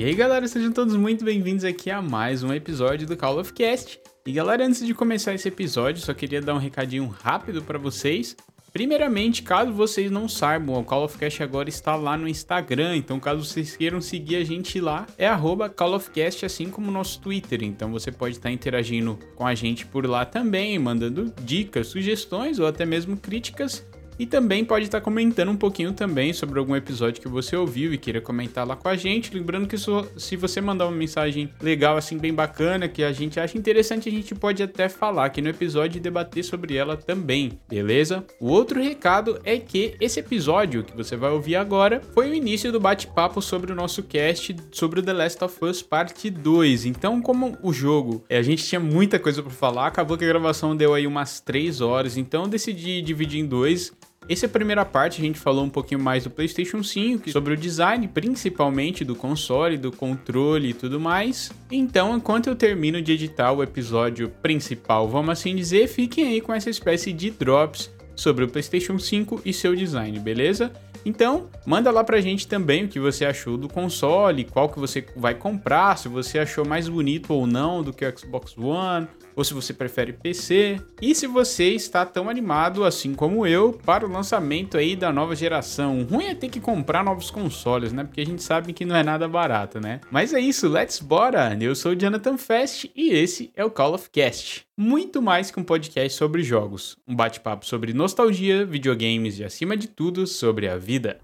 E aí galera, sejam todos muito bem-vindos aqui a mais um episódio do Call of Cast. E galera, antes de começar esse episódio, só queria dar um recadinho rápido para vocês. Primeiramente, caso vocês não saibam, o Call of Cast agora está lá no Instagram, então caso vocês queiram seguir a gente lá, é arroba Call of Cast, assim como o nosso Twitter. Então você pode estar interagindo com a gente por lá também, mandando dicas, sugestões ou até mesmo críticas. E também pode estar comentando um pouquinho também sobre algum episódio que você ouviu e queira comentar lá com a gente. Lembrando que se você mandar uma mensagem legal, assim, bem bacana, que a gente acha interessante, a gente pode até falar aqui no episódio e debater sobre ela também, beleza? O outro recado é que esse episódio que você vai ouvir agora foi o início do bate-papo sobre o nosso cast sobre o The Last of Us Parte 2. Então, como o jogo, a gente tinha muita coisa para falar, acabou que a gravação deu aí umas 3 horas, então eu decidi dividir em dois. Essa é a primeira parte, a gente falou um pouquinho mais do PlayStation 5, sobre o design, principalmente do console, do controle e tudo mais. Então, enquanto eu termino de editar o episódio principal, vamos assim dizer, fiquem aí com essa espécie de drops sobre o PlayStation 5 e seu design, beleza? Então, manda lá pra gente também o que você achou do console, qual que você vai comprar, se você achou mais bonito ou não do que o Xbox One, ou se você prefere PC, e se você está tão animado assim como eu para o lançamento aí da nova geração. O ruim é ter que comprar novos consoles, né? Porque a gente sabe que não é nada barato, né? Mas é isso, let's bora! Eu sou o Jonathan Fest e esse é o Call of Cast. Muito mais que um podcast sobre jogos, um bate-papo sobre nostalgia, videogames e acima de tudo sobre a vida.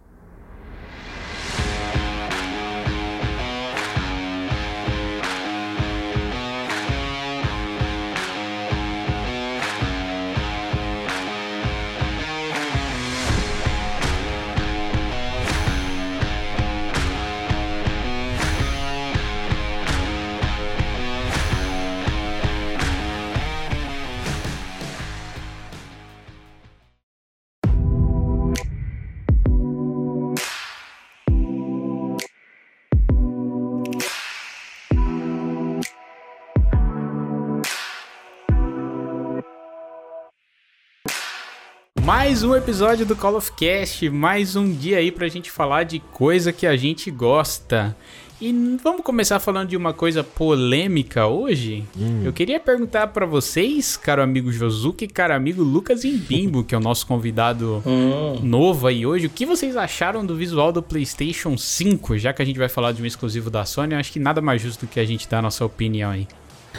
Mais um episódio do Call of Cast, mais um dia aí pra gente falar de coisa que a gente gosta. E vamos começar falando de uma coisa polêmica hoje? Hum. Eu queria perguntar para vocês, caro amigo Josuke e caro amigo Lucas Imbimbo, que é o nosso convidado hum. novo aí hoje, o que vocês acharam do visual do PlayStation 5? Já que a gente vai falar de um exclusivo da Sony, eu acho que nada mais justo do que a gente dar a nossa opinião aí.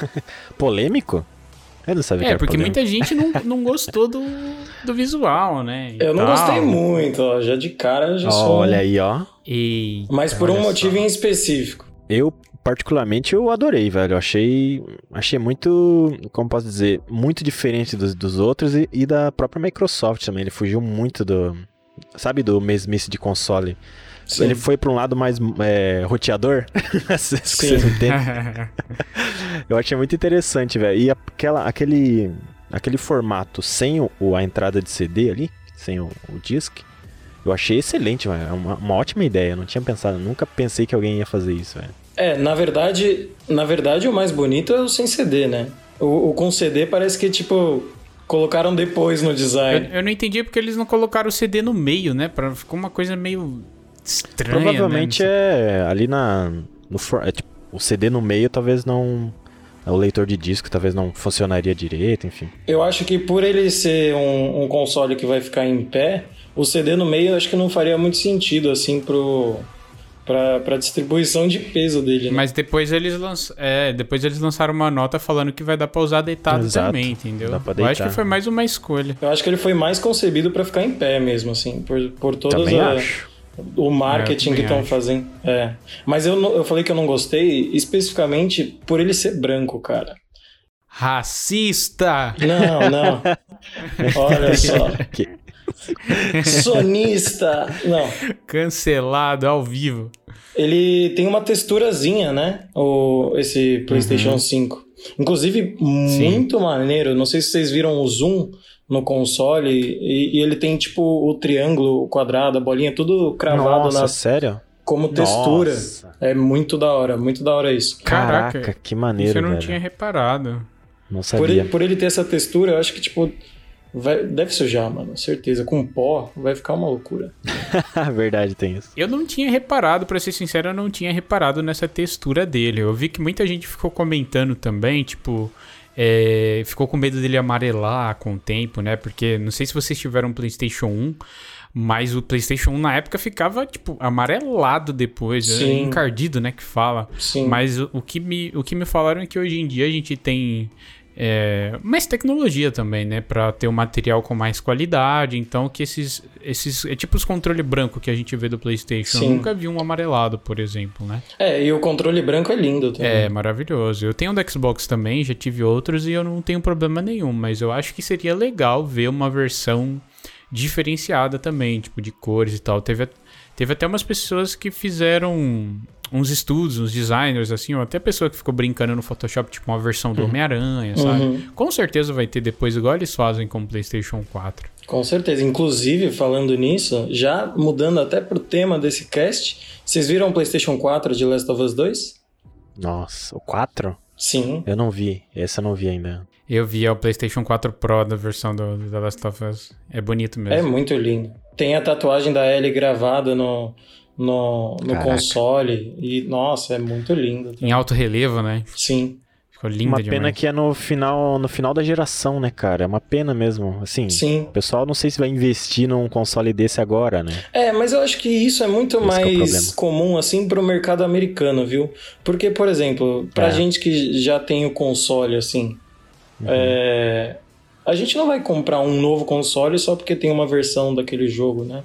Polêmico? Eu não sabia é, que porque muita gente não, não gostou do, do visual, né? Eu não tal. gostei muito, ó. Já de cara já sou. Olha aí, ó. E... Mas por um motivo só. em específico. Eu, particularmente, eu adorei, velho. Eu achei, achei muito, como posso dizer, muito diferente dos, dos outros e, e da própria Microsoft também. Ele fugiu muito do, sabe, do mesmice de console. Sim. Ele foi para um lado mais é, roteador. Vocês entendem? Eu achei muito interessante, velho. E aquela, aquele, aquele formato sem o, a entrada de CD ali, sem o, o disc, eu achei excelente, velho. É uma, uma ótima ideia. Eu não tinha pensado, nunca pensei que alguém ia fazer isso, velho. É, na verdade, na verdade o mais bonito é o sem CD, né? O, o com CD parece que, tipo, colocaram depois no design. Eu, eu, não entendi porque eles não colocaram o CD no meio, né? Pra, ficou uma coisa meio estranha. Provavelmente né? é ali na. No, é, tipo, o CD no meio talvez não. O leitor de disco talvez não funcionaria direito, enfim. Eu acho que por ele ser um, um console que vai ficar em pé, o CD no meio acho que não faria muito sentido, assim, pro, pra, pra distribuição de peso dele, né? Mas depois eles, lanç... é, depois eles lançaram uma nota falando que vai dar pra usar deitado Exato. também, entendeu? Dá pra deitar. Eu acho que foi mais uma escolha. Eu acho que ele foi mais concebido para ficar em pé mesmo, assim, por, por todas também as... Acho o marketing é, que estão fazendo. É. Mas eu, eu falei que eu não gostei especificamente por ele ser branco, cara. Racista! Não, não. Olha só. Sonista! Não. Cancelado ao vivo. Ele tem uma texturazinha, né? O, esse PlayStation uhum. 5. Inclusive, muito Sim. maneiro. Não sei se vocês viram o zoom no console e, e, ele tem tipo o triângulo, o quadrado, a bolinha, tudo cravado Nossa, na. sério? Como textura. Nossa. É muito da hora, muito da hora isso. Caraca, Caraca que maneiro. Isso eu não velho. tinha reparado. Não sabia. Por ele, por ele ter essa textura, eu acho que tipo vai, deve sujar, mano, certeza. Com pó, vai ficar uma loucura. Verdade, tem isso. Eu não tinha reparado, pra ser sincero, eu não tinha reparado nessa textura dele. Eu vi que muita gente ficou comentando também, tipo. É, ficou com medo dele amarelar com o tempo, né? Porque não sei se vocês tiveram um PlayStation 1, mas o PlayStation 1 na época ficava, tipo, amarelado depois, é, Sim. encardido, né? Que fala. Sim. Mas o, o que me, o que me falaram é que hoje em dia a gente tem é, mais tecnologia também, né? Pra ter um material com mais qualidade. Então, que esses. esses é tipo os controle branco que a gente vê do PlayStation. Eu Sim. nunca vi um amarelado, por exemplo, né? É, e o controle branco é lindo também. É maravilhoso. Eu tenho um do Xbox também, já tive outros e eu não tenho problema nenhum. Mas eu acho que seria legal ver uma versão diferenciada também, tipo, de cores e tal. Teve, teve até umas pessoas que fizeram uns estudos, uns designers, assim, ou até pessoa que ficou brincando no Photoshop, tipo, uma versão do Homem-Aranha, sabe? Uhum. Com certeza vai ter depois, igual eles fazem com o PlayStation 4. Com certeza. Inclusive, falando nisso, já mudando até pro tema desse cast, vocês viram o PlayStation 4 de Last of Us 2? Nossa, o 4? Sim. Eu não vi. Esse eu não vi ainda. Eu vi o PlayStation 4 Pro da versão do, do The Last of Us. É bonito É mesmo. muito lindo. Tem a tatuagem da Ellie gravada no, no, no console. E, nossa, é muito lindo. Em alto relevo, né? Sim, Ficou linda uma demais. pena que é no final, no final da geração, né, cara? É uma pena mesmo. Assim, sim. o pessoal não sei se vai investir num console desse agora, né? É, mas eu acho que isso é muito Esse é mais problema. comum, assim, pro mercado americano, viu? Porque, por exemplo, pra É. gente que já tem o console, assim, é, a gente não vai comprar um novo console só porque tem uma versão daquele jogo, né?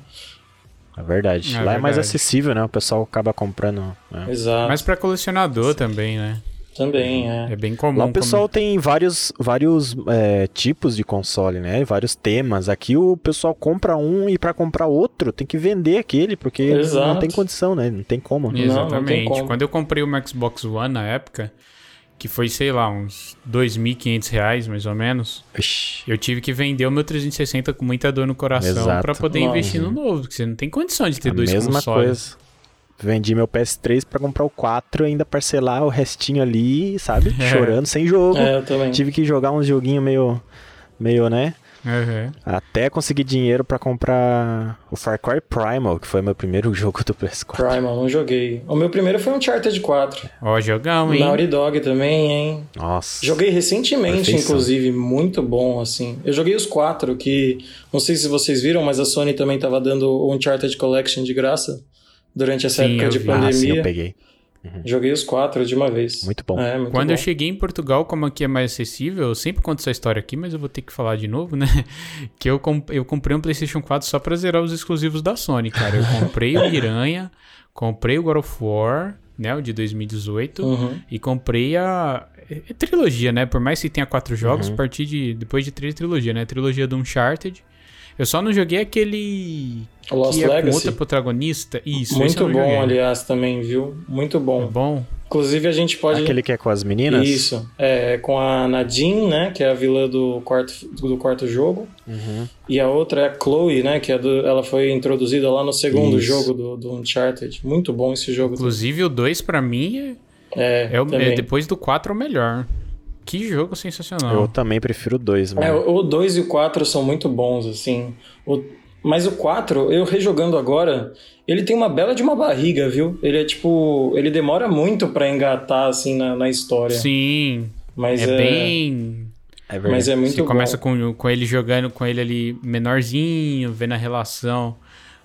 É verdade. É Lá é mais verdade. acessível, né? O pessoal acaba comprando. né? Exato. Mas pra colecionador também, né? Também, é. É bem comum. Lá o pessoal tem vários, vários é, tipos de console, né? Vários temas. Aqui o pessoal compra um e pra comprar outro tem que vender aquele, porque não Examer tem condição, né? Não tem como. como- Né? Não, não tem Exatamente. como. Quando eu comprei o Xbox One na época, que foi, sei lá, uns 2.500 reais mais ou menos, Ixi, eu tive que vender o meu 360 com muita dor no coração pra poder investir no novo, porque você não tem condição de ter a dois mesma consoles. coisa. Vendi meu PS3 pra comprar o 4 e ainda parcelar o restinho ali, sabe? É. Chorando, sem jogo. É, eu também. Tive que jogar uns joguinhos meio, meio, né? Uhum. Até conseguir dinheiro pra comprar o Far Cry Primal, que foi meu primeiro jogo do PS4. Primal, não joguei. O meu primeiro foi um Uncharted 4. Ó, jogão, hein? Naughty Dog também, hein? Nossa. Joguei recentemente, Perfeição. inclusive, muito bom, assim. Eu joguei os quatro, que não sei se vocês viram, mas a Sony também tava dando o Uncharted Collection de graça durante essa Sim, época eu de vi. Ah, sim, pandemia. eu peguei. Joguei os quatro de uma vez. Muito bom. É, muito Quando bom. eu cheguei em Portugal, como aqui é mais acessível, eu sempre conto essa história aqui, mas eu vou ter que falar de novo, né? Que eu, comp- eu comprei um PlayStation 4 só pra zerar os exclusivos da Sony, cara. Eu comprei o Miranha, comprei o God of War, né? O de 2018, Uhum. e comprei a. é- é trilogia, né? Por mais que tenha quatro jogos, Uhum. a partir de. Depois de três trilogia, né? A trilogia do Uncharted. Eu só não joguei aquele. O Lost que é com Legacy. outra protagonista. Isso, Muito bom, joguei. aliás, também, viu? Muito É bom. bom. Inclusive, a gente pode. Aquele que é com as meninas? Isso. É, com a Nadine, né? Que é a vilã do quarto, do quarto jogo. Uhum. E a outra é a Chloe, né? Que é do, ela foi introduzida lá no segundo Isso. jogo do, do Uncharted. Muito bom esse jogo. Inclusive, o 2 pra mim É, é, é o, também. é depois do 4 é o melhor. Que jogo sensacional. Eu também prefiro dois, mano. É, o 2 e o 4 são muito bons, assim. O- mas o 4, eu rejogando agora, ele tem uma bela de uma barriga, viu? Ele é tipo. Ele demora muito pra engatar, assim, na, na história. Sim, Mas é, é, bem. É verdade. Mas é muito Você bom. começa com, com ele jogando com ele ali menorzinho, vendo a relação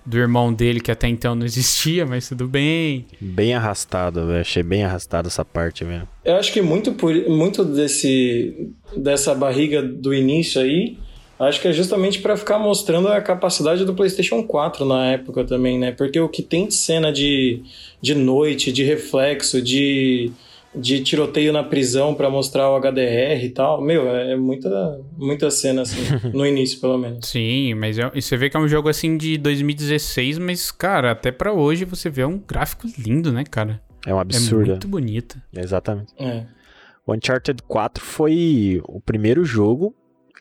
do irmão dele que até então não existia, mas tudo bem. Bem arrastado, velho. Achei bem arrastado essa parte, velho. Eu acho que muito, por, muito desse, dessa barriga do início aí, acho que é justamente pra ficar mostrando a capacidade do PlayStation 4 na época também, né? Porque o que tem de cena de, de noite, de reflexo, de, de tiroteio na prisão pra mostrar o HDR e tal, meu, é muita, muita cena assim, no início pelo menos. Sim, mas é- e você vê que é um jogo assim de 2016, mas, cara, até pra hoje você vê um gráfico lindo, né, cara? É um É absurdo. muito bonito. Exatamente. É. O Uncharted 4 foi o primeiro jogo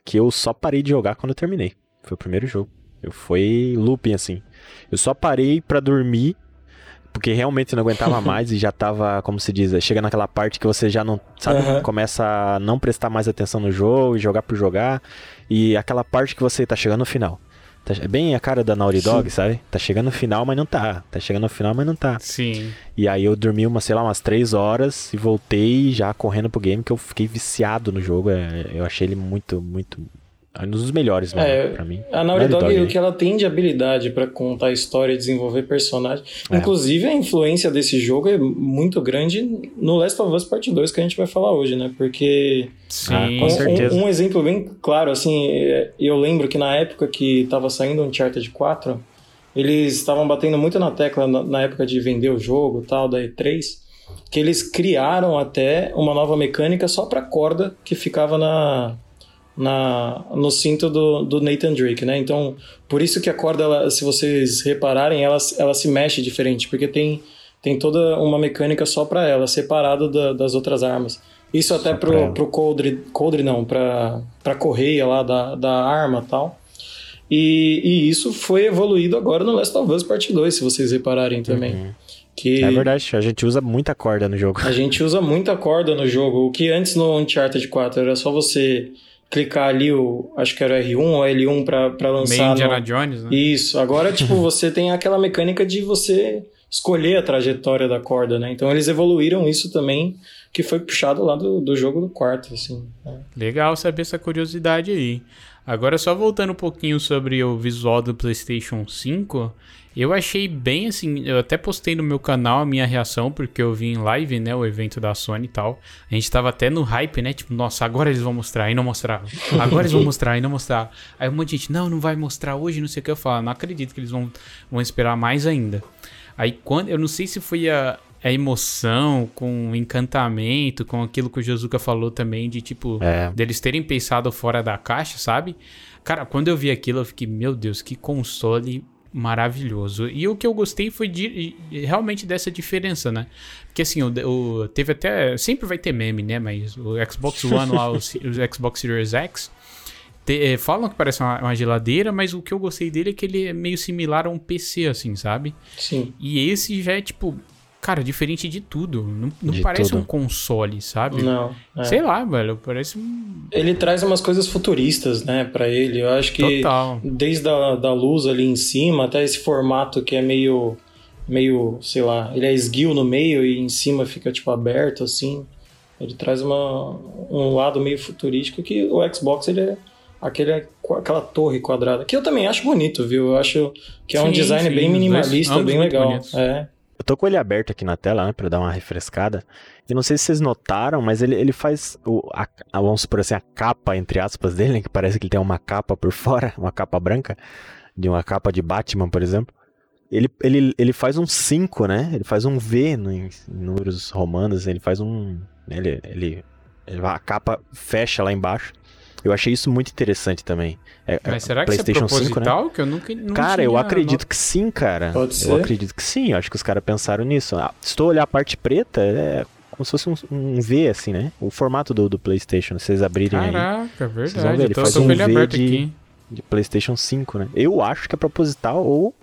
que eu só parei de jogar quando eu terminei. Foi o primeiro jogo. Eu fui looping, assim. Eu só parei pra dormir porque realmente não aguentava mais e já tava, como se diz, chega naquela parte que você já não, sabe, uhum. começa a não prestar mais atenção no jogo e jogar por jogar. E aquela parte que você tá chegando no final. Tá, é bem a cara da Naughty Dog, Sim. sabe? Tá chegando no final, mas não tá. Tá chegando no final, mas não tá. Sim. E aí eu dormi uma, sei lá, umas três horas e voltei já correndo pro game, que eu fiquei viciado no jogo. É, eu achei ele muito, muito, é um dos melhores, mano, é, pra mim. A Naughty Dog, Dog, o que ela tem de habilidade para contar história e desenvolver personagem. É. Inclusive, a influência desse jogo é muito grande no Last of Us Part 2, que a gente vai falar hoje, né? Porque. Sim, ah, com um, certeza. Um, um, exemplo bem claro, assim, é, eu lembro que na época que tava saindo Uncharted 4, eles estavam batendo muito na tecla na, na época de vender o jogo tal, da E3 que eles criaram até uma nova mecânica só para corda que ficava na, na, no cinto do, do Nathan Drake, né? Então, por isso que a corda, ela, se vocês repararem, ela, ela se mexe diferente, porque tem, tem toda uma mecânica só para ela, separada da, das outras armas. Isso até só pro, pro coldre, coldre não, pra, pra correia lá da, da arma e tal. E, e isso foi evoluído agora no Last of Us Part 2, se vocês repararem também. Uhum. Que é verdade, a gente usa muita corda no jogo. A gente usa muita corda no jogo. O que antes no Uncharted 4 era só você clicar ali o. Acho que era o R1 ou L1 para lançar. Meio Indiana no... Jones, né? Isso. Agora, tipo, você tem aquela mecânica de você escolher a trajetória da corda, né? Então eles evoluíram isso também, que foi puxado lá do, do jogo do quarto, assim. Né? Legal saber essa curiosidade aí. Agora, só voltando um pouquinho sobre o visual do PlayStation 5, eu achei bem assim, eu até postei no meu canal a minha reação, porque eu vi em live, né, o evento da Sony e tal. A gente tava até no hype, né? Tipo, nossa, agora eles vão mostrar, e não mostrar. Agora eles vão mostrar, e não mostrar. Aí um monte de gente, não, não vai mostrar hoje, não sei o que. Eu falo, não acredito que eles vão, vão esperar mais ainda. Aí quando, eu não sei se foi a, a emoção, com o encantamento, com aquilo que o Josuka falou também, de tipo, é. deles terem pensado fora da caixa, sabe? Cara, quando eu vi aquilo, eu fiquei, meu Deus, que console maravilhoso. E o que eu gostei foi de, realmente dessa diferença, né? Porque assim, o, o, teve até. Sempre vai ter meme, né? Mas o Xbox One lá, o, o Xbox Series X. Te, é, falam que parece uma, uma, geladeira, mas o que eu gostei dele é que ele é meio similar a um PC, assim, sabe? Sim. E esse já é tipo cara, diferente de tudo. Não, não de parece tudo. um console, sabe? Não. É. Sei lá, velho, parece um... Ele traz umas coisas futuristas, né, para ele. Eu acho que Total. desde a da luz ali em cima até esse formato que é meio meio, sei lá, ele é esguio no meio e em cima fica tipo aberto assim. Ele traz uma, um lado meio futurístico que o Xbox ele é aquele, aquela torre quadrada, que eu também acho bonito, viu? Eu acho que é um sim, design sim, bem minimalista, bem legal. É. Tô com ele aberto aqui na tela, né, pra dar uma refrescada. E não sei se vocês notaram, mas ele, ele faz, o, a, vamos supor assim, a capa, entre aspas, dele, né, que parece que ele tem uma capa por fora, uma capa branca, de uma capa de Batman, por exemplo. Ele, ele, ele faz um 5, né? Ele faz um V no, em números romanos, ele faz um... Ele, ele, ele, a capa fecha lá embaixo. Eu achei isso muito interessante também. É, é Mas será que PlayStation isso é proposital? 5, né? Que eu nunca, nunca Cara, eu acredito não. que sim, cara. Pode ser. Eu acredito que sim. Eu acho que os caras pensaram nisso. Ah, se tu olhar a parte preta, é como se fosse um, um, V, assim, né? O formato do, do PlayStation, se vocês abrirem Caraca, aí. Caraca, verdade. Vocês vão ver, ele faz um V de, de PlayStation 5, né? Eu acho que é proposital ou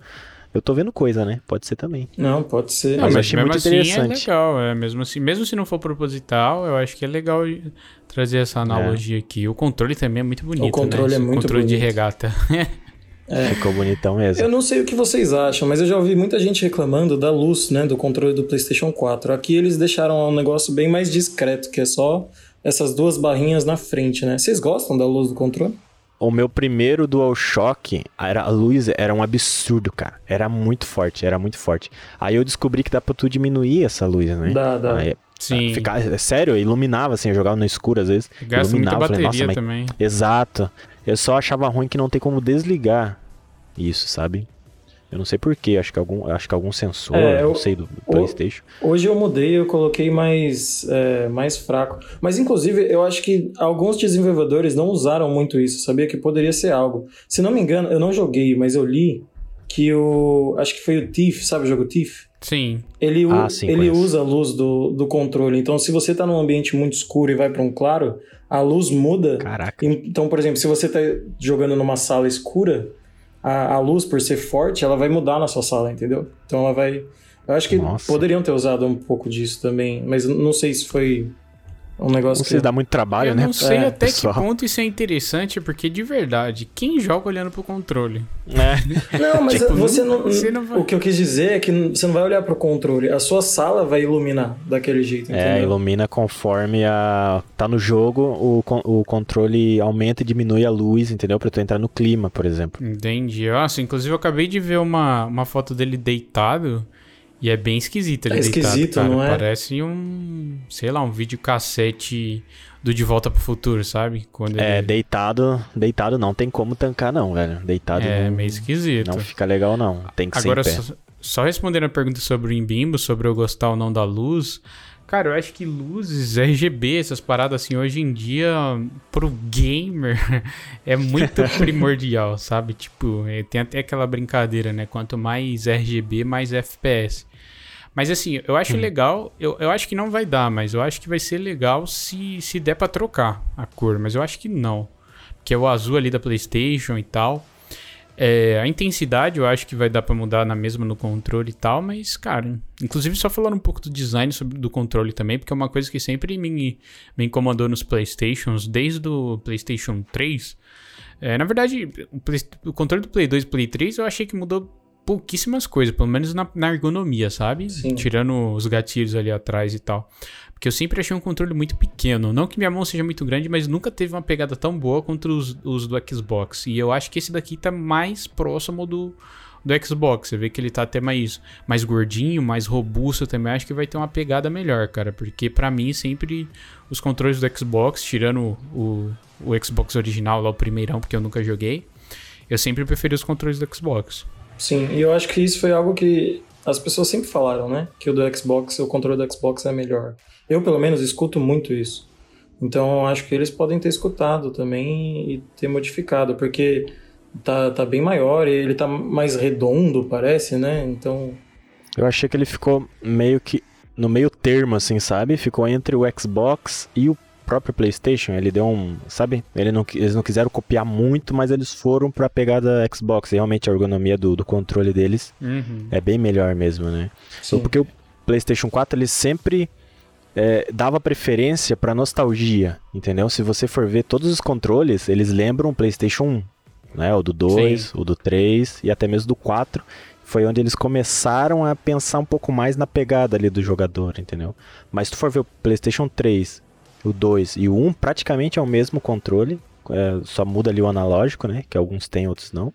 eu tô vendo coisa, né? Pode ser também. Não, pode ser. Não, mas, mas achei muito assim é interessante. É legal, é mesmo assim, mesmo se não for proposital, eu acho que é legal trazer essa analogia é. aqui. O controle também é muito bonito, O controle né? é muito controle bonito. de regata. É. Ficou bonitão mesmo. Eu não sei o que vocês acham, mas eu já ouvi muita gente reclamando da luz, né, do controle do PlayStation 4. Aqui eles deixaram um negócio bem mais discreto, que é só essas duas barrinhas na frente, né? Vocês gostam da luz do controle? O meu primeiro DualShock, era, a luz era um absurdo, cara. Era muito forte, era muito forte. Aí eu descobri que dá pra tu diminuir essa luz, né? Dá, dá. Aí, Sim. Ficar, é sério, iluminava assim, eu jogava no escuro às vezes. Gasta iluminava, muita bateria falei, também. Exato. Eu só achava ruim que não tem como desligar isso, sabe? Eu não sei porquê, acho que algum, acho que algum sensor, é, eu, não sei, do, do Playstation. Hoje eu mudei, eu coloquei mais, é, mais fraco. Mas inclusive, eu acho que alguns desenvolvedores não usaram muito isso, sabia que poderia ser algo. Se não me engano, eu não joguei, mas eu li que o. Acho que foi o Thief, sabe o jogo Thief? Sim. Ele, ah, sim, ele usa a luz do, do controle. Então, se você está num ambiente muito escuro e vai para um claro, a luz muda. Caraca. Então, por exemplo, se você está jogando numa sala escura, a, a luz, por ser forte, ela vai mudar na sua sala, entendeu? Então ela vai Eu acho que Nossa. poderiam ter usado um pouco disso também, mas não sei se foi um negócio não que... dá muito trabalho, eu né? não sei é, até pessoal. que ponto isso é interessante, porque de verdade, quem joga olhando pro controle? É. Não, mas tipo, você, não, você não vai... O que eu quis dizer é que você não vai olhar pro controle, a sua sala vai iluminar daquele jeito, é, entendeu? É, ilumina conforme a... tá no jogo, o, o controle aumenta e diminui a luz, entendeu? Pra tu entrar no clima, por exemplo. Entendi. Nossa, inclusive eu acabei de ver uma, uma foto dele deitado... E é bem esquisito ele é deitado, esquisito, cara. não é? Parece um, sei lá, um videocassete do De Volta pro Futuro, sabe? Quando é, ele... deitado, deitado não tem como tancar não, velho. Deitado É, não, meio esquisito. Não fica legal não, tem que Agora, ser pé. Só, só respondendo a pergunta sobre o Imbimbo, sobre eu gostar ou não da luz... Cara, eu acho que luzes, RGB, essas paradas assim, hoje em dia, pro gamer, é muito primordial, sabe? Tipo, é, tem até aquela brincadeira, né? Quanto mais RGB, mais FPS. Mas assim, eu acho hum. legal, eu, eu acho que não vai dar, mas eu acho que vai ser legal se, se der pra trocar a cor, mas eu acho que não. Porque é o azul ali da PlayStation e tal. É, a intensidade eu acho que vai dar para mudar na mesma no controle e tal, mas, cara, inclusive só falando um pouco do design sobre, do controle também, porque é uma coisa que sempre me, me incomodou nos Playstations, desde o PlayStation 3. É, na verdade, o, Play, o, controle do Play 2 e Play 3 eu achei que mudou pouquíssimas coisas, pelo menos na, na ergonomia, sabe? Sim. Tirando os gatilhos ali atrás e tal. Porque eu sempre achei um controle muito pequeno. Não que minha mão seja muito grande, mas nunca teve uma pegada tão boa contra os, os do Xbox. E eu acho que esse daqui tá mais próximo do, do Xbox. Você vê que ele tá até mais, mais gordinho, mais robusto também. Acho que vai ter uma pegada melhor, cara. Porque para mim, sempre os controles do Xbox, tirando o, o Xbox original, lá o primeirão, porque eu nunca joguei, eu sempre preferi os controles do Xbox. Sim, e eu acho que isso foi algo que as pessoas sempre falaram, né? Que o do Xbox, o controle do Xbox é melhor. Eu, pelo menos, escuto muito isso. Então, acho que eles podem ter escutado também e ter modificado, porque tá, tá bem maior e ele tá mais redondo, parece, né? Então. Eu achei que ele ficou meio que no meio termo, assim, sabe? Ficou entre o Xbox e o próprio PlayStation. Ele deu um. Sabe? Ele não, eles não quiseram copiar muito, mas eles foram pra pegada Xbox. E realmente a ergonomia do, do controle deles uhum. é bem melhor mesmo, né? Sim. Porque o PlayStation 4 ele sempre é, dava preferência para nostalgia, entendeu? Se você for ver todos os controles, eles lembram o PlayStation 1, né? O do 2, Sim. o do 3 e até mesmo do 4. Foi onde eles começaram a pensar um pouco mais na pegada ali do jogador, entendeu? Mas se tu for ver o PlayStation 3, o 2 e o 1, praticamente é o mesmo controle, é, só muda ali o analógico, né? Que alguns têm, outros não.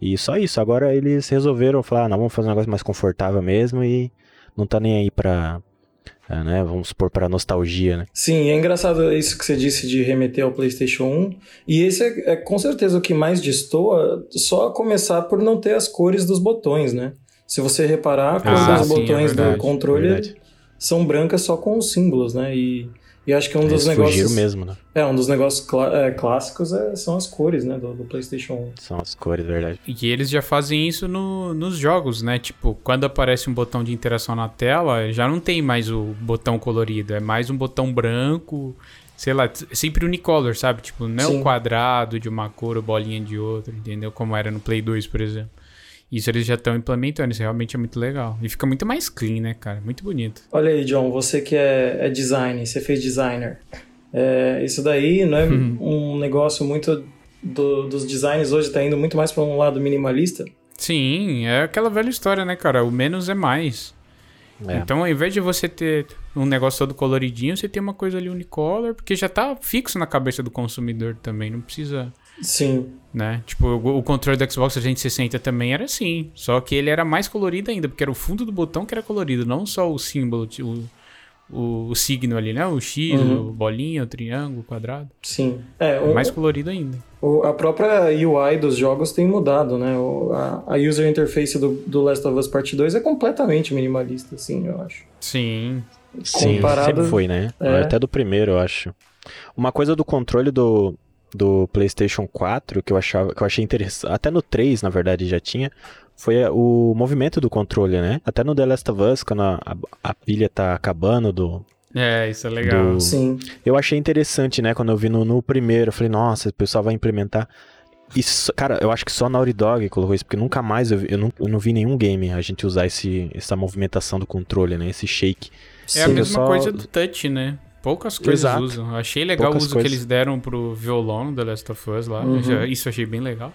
E só isso. Agora eles resolveram falar, ah, não, vamos fazer um negócio mais confortável mesmo e não tá nem aí pra, é, né? Vamos supor para nostalgia, né? Sim, é engraçado isso que você disse de remeter ao PlayStation 1. E esse é, é com certeza o que mais destoa, só a começar por não ter as cores dos botões, né? Se você reparar, a cor ah, dos sim, é botões é verdade, do controle são brancas só com os símbolos, né? E e acho que um dos negócios. mesmo, né? É, um dos negócios clá é, clássicos é, são as cores, né? Do, do, PlayStation 1. São as cores, verdade. E eles já fazem isso no, nos jogos, né? Tipo, quando aparece um botão de interação na tela, já não tem mais o botão colorido, é mais um botão branco. Sei lá, sempre unicolor, sabe? Tipo, não é o quadrado de uma cor ou bolinha de outra, entendeu? Como era no Play 2, por exemplo. Isso eles já estão implementando, isso realmente é muito legal. E fica muito mais clean, né, cara? Muito bonito. Olha aí, John, você que é, é design, você fez designer. É, isso daí não é uhum. um negócio muito do, dos designs hoje, tá indo muito mais para um lado minimalista? Sim, é aquela velha história, né, cara? O menos é mais. É. Então, ao invés de você ter um negócio todo coloridinho, você tem uma coisa ali unicolor, porque já tá fixo na cabeça do consumidor também, não precisa Sim. Né? Tipo, o, o controle do Xbox 360 também era assim. Só que ele era mais colorido ainda, porque era o fundo do botão que era colorido, não só o símbolo, o, o, o signo ali, né? O X, uhum. o bolinha, o triângulo, o quadrado. Sim. É, o, mais colorido ainda. O, a própria UI dos jogos tem mudado, né? O, a, a user interface do, do Last of Us Part 2 é completamente minimalista, assim, eu acho. Sim. Comparado... Sim, sempre foi, né? É. Até do primeiro, eu acho. Uma coisa do controle do, do PlayStation 4 que eu achava que eu achei interessante, até no 3, na verdade, já tinha, foi o movimento do controle, né? Até no The Last of Us, quando a, a, a pilha tá acabando do é, isso é legal. Do... Sim. Eu achei interessante, né? Quando eu vi no, no primeiro, eu falei, nossa, o pessoal vai implementar. Isso, cara, eu acho que só a Naughty Dog colocou isso, porque nunca mais eu, eu, não, eu não vi nenhum game a gente usar esse, essa movimentação do controle, né? Esse shake. É a mesma só... coisa do touch, né? Poucas coisas Exato. usam. Achei legal Poucas o uso coisas. que eles deram pro violão do Last of Us lá. Uhum. Já, isso eu achei bem legal.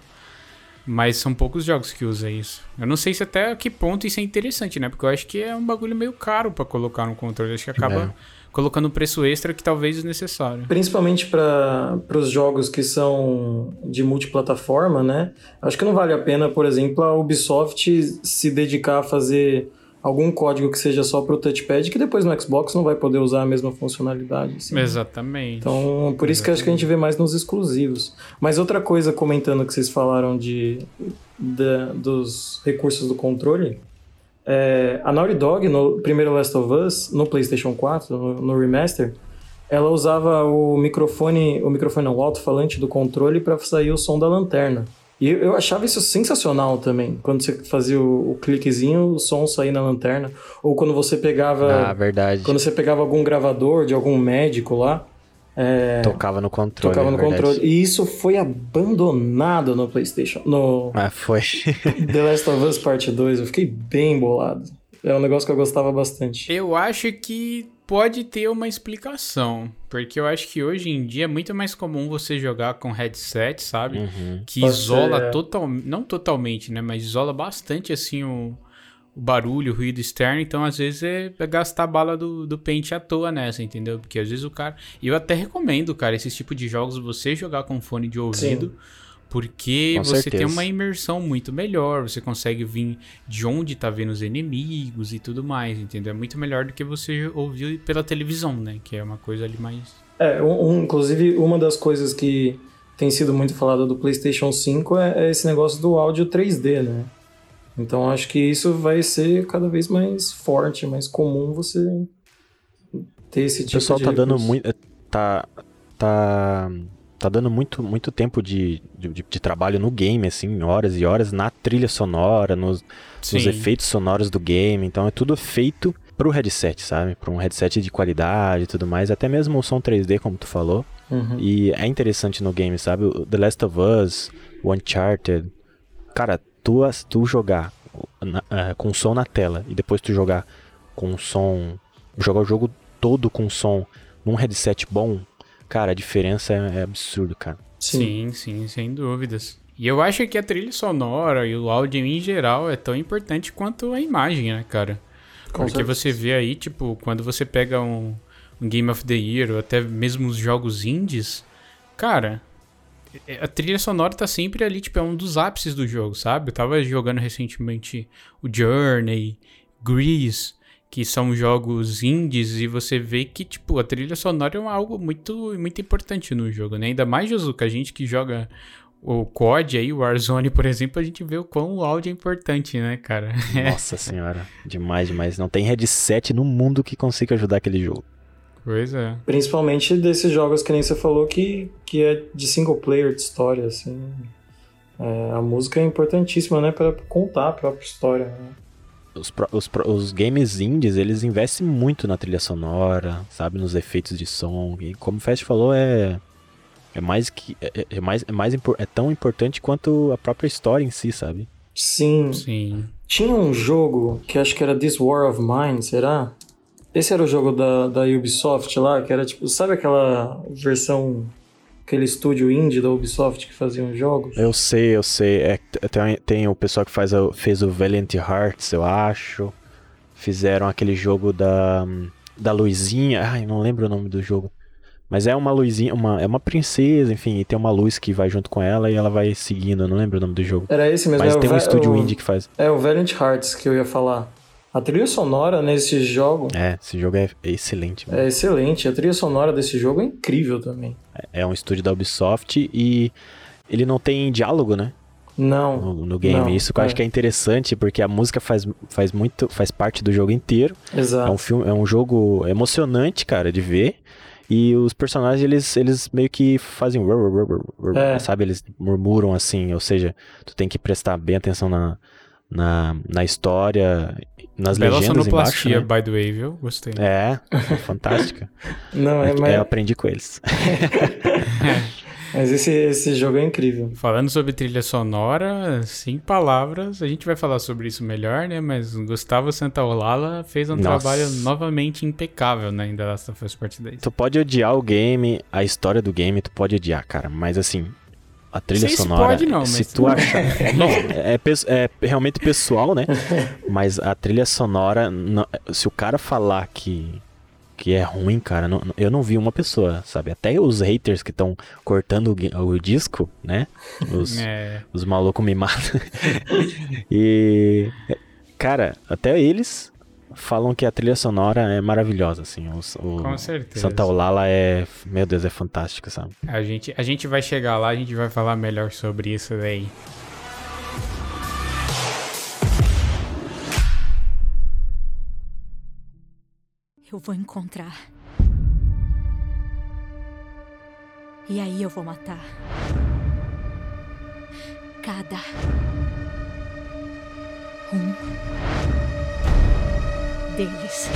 Mas são poucos jogos que usam isso. Eu não sei se até que ponto isso é interessante, né? Porque eu acho que é um bagulho meio caro para colocar no controle. Eu acho que acaba é. colocando um preço extra que talvez é necessário. Principalmente para os jogos que são de multiplataforma, né? Acho que não vale a pena, por exemplo, a Ubisoft se dedicar a fazer algum código que seja só para o touchpad, que depois no Xbox não vai poder usar a mesma funcionalidade. Assim. Exatamente. Então, por isso Exatamente. que acho que a gente vê mais nos exclusivos. Mas outra coisa, comentando que vocês falaram de, de dos recursos do controle, é, a Naughty Dog, no primeiro Last of Us, no PlayStation 4, no, no remaster, ela usava o microfone, o microfone não, o alto-falante do controle para sair o som da lanterna. E eu achava isso sensacional também. Quando você fazia o, o cliquezinho, o som saía na lanterna. Ou quando você pegava. Ah, verdade. Quando você pegava algum gravador de algum médico lá. É, tocava no controle. Tocava no verdade. controle. E isso foi abandonado no PlayStation. No ah, foi. The Last of Us Part 2. Eu fiquei bem bolado. É um negócio que eu gostava bastante. Eu acho que pode ter uma explicação. Porque eu acho que hoje em dia é muito mais comum você jogar com headset, sabe? Uhum. Que pode isola ser, é. totalmente. Não totalmente, né? Mas isola bastante assim o, o barulho, o ruído externo. Então, às vezes, é gastar a bala do, do pente à toa nessa, entendeu? Porque às vezes o cara. E eu até recomendo, cara, esse tipo de jogos você jogar com fone de ouvido. Sim porque Com você certeza. tem uma imersão muito melhor, você consegue vir de onde tá vendo os inimigos e tudo mais, entendeu? É muito melhor do que você ouvir pela televisão, né? Que é uma coisa ali mais. É, um, inclusive uma das coisas que tem sido muito falada do PlayStation 5 é, é esse negócio do áudio 3D, né? Então acho que isso vai ser cada vez mais forte, mais comum você ter esse tipo de. O pessoal tá dando muito. Tá. Tá tá dando muito, muito tempo de, de, de, trabalho no game, assim, horas e horas, na trilha sonora, nos, nos efeitos sonoros do game. Então é tudo feito pro headset, sabe? Para um headset de qualidade e tudo mais. Até mesmo o som 3D, como tu falou. Uhum. E é interessante no game, sabe? O The Last of Us, o Uncharted. Cara, tu, tu jogar na, uh, com som na tela e depois tu jogar com som. Jogar o jogo todo com som num headset bom, Cara, a diferença é, é absurdo, cara. Sim. sim, sim, sem dúvidas. E eu acho que a trilha sonora e o áudio em geral é tão importante quanto a imagem, né, cara? Com Porque certeza. você vê aí, tipo, quando você pega um, um, Game of the Year ou até mesmo os jogos indies, cara, é, a trilha sonora tá sempre ali, tipo, é um dos ápices do jogo, sabe? Eu tava jogando recentemente o Journey, Grease, que são jogos indies e você vê que, tipo, a trilha sonora é algo muito, muito importante no jogo, né? Ainda mais, Josuka, a gente que joga o COD aí, o Warzone, por exemplo, a gente vê o quão o áudio é importante, né, cara? Nossa senhora, demais, demais. Não tem headset no mundo que consiga ajudar aquele jogo. Pois é. Principalmente desses jogos que nem você falou que, que é de single player, de história, assim. É, a música é importantíssima, né, para contar a própria história, né? Os, os, os, games indies, eles investem muito na trilha sonora, sabe, nos efeitos de som. E como o Fast falou, é é mais que é, é, é mais é mais é tão importante quanto a própria história em si, sabe? Sim. Sim. Tinha um jogo que acho que era This War of Mine, será? Esse era o jogo da, da Ubisoft lá, que era tipo, sabe aquela versão aquele estúdio indie da Ubisoft que fazia os jogos. Eu sei, eu sei. É, tem, tem o pessoal que faz a, fez o Valiant Hearts, eu acho. Fizeram aquele jogo da, da Luzinha. Ai, não lembro o nome do jogo. Mas é uma luzinha, uma, é uma princesa, enfim, e tem uma luz que vai junto com ela e ela vai seguindo, eu não lembro o nome do jogo. Era esse mesmo. Mas é tem um estúdio o, indie que faz. É o Valiant Hearts que eu ia falar. A trilha sonora nesse jogo. É, esse jogo é excelente. Mano. É excelente. A trilha sonora desse jogo é incrível também. É, é um estúdio da Ubisoft e ele não tem diálogo, né? Não. No, no game. Não, Isso que eu é. acho que é interessante, porque a música faz, faz muito. faz parte do jogo inteiro. Exato. É um filme, é um jogo emocionante, cara, de ver. E os personagens, eles, eles meio que fazem. É. Sabe? Eles murmuram assim, ou seja, tu tem que prestar bem atenção na, na, na história nas Bela legendas embaixo, né? by the way, viu? Gostei. É, fantástica. Não, é, é, mas... Eu aprendi com eles. Mas esse, esse jogo é incrível. Falando sobre trilha sonora, sem palavras, a gente vai falar sobre isso melhor, né? Mas Gustavo Santaolala fez um Nossa. trabalho novamente impecável né, The Last of Us Part 2. Tu pode odiar o game, a história do game, tu pode odiar, cara. Mas assim, a trilha sonora. Pode, não, se tu achar. não, é, é, é, realmente pessoal, né? Mas a trilha sonora, não, se o cara falar que, que é ruim, cara, não, eu não vi uma pessoa, sabe? Até os haters que estão cortando o, o, disco, né? Os, é. os malucos me matam. e. Cara, até eles falam que a trilha sonora é maravilhosa, assim. O, o Com certeza. Santa Olala é, meu Deus, é fantástico, sabe? A gente, a gente vai chegar lá, a gente vai falar melhor sobre isso daí. Eu vou encontrar. E aí eu vou matar. Cada um deles.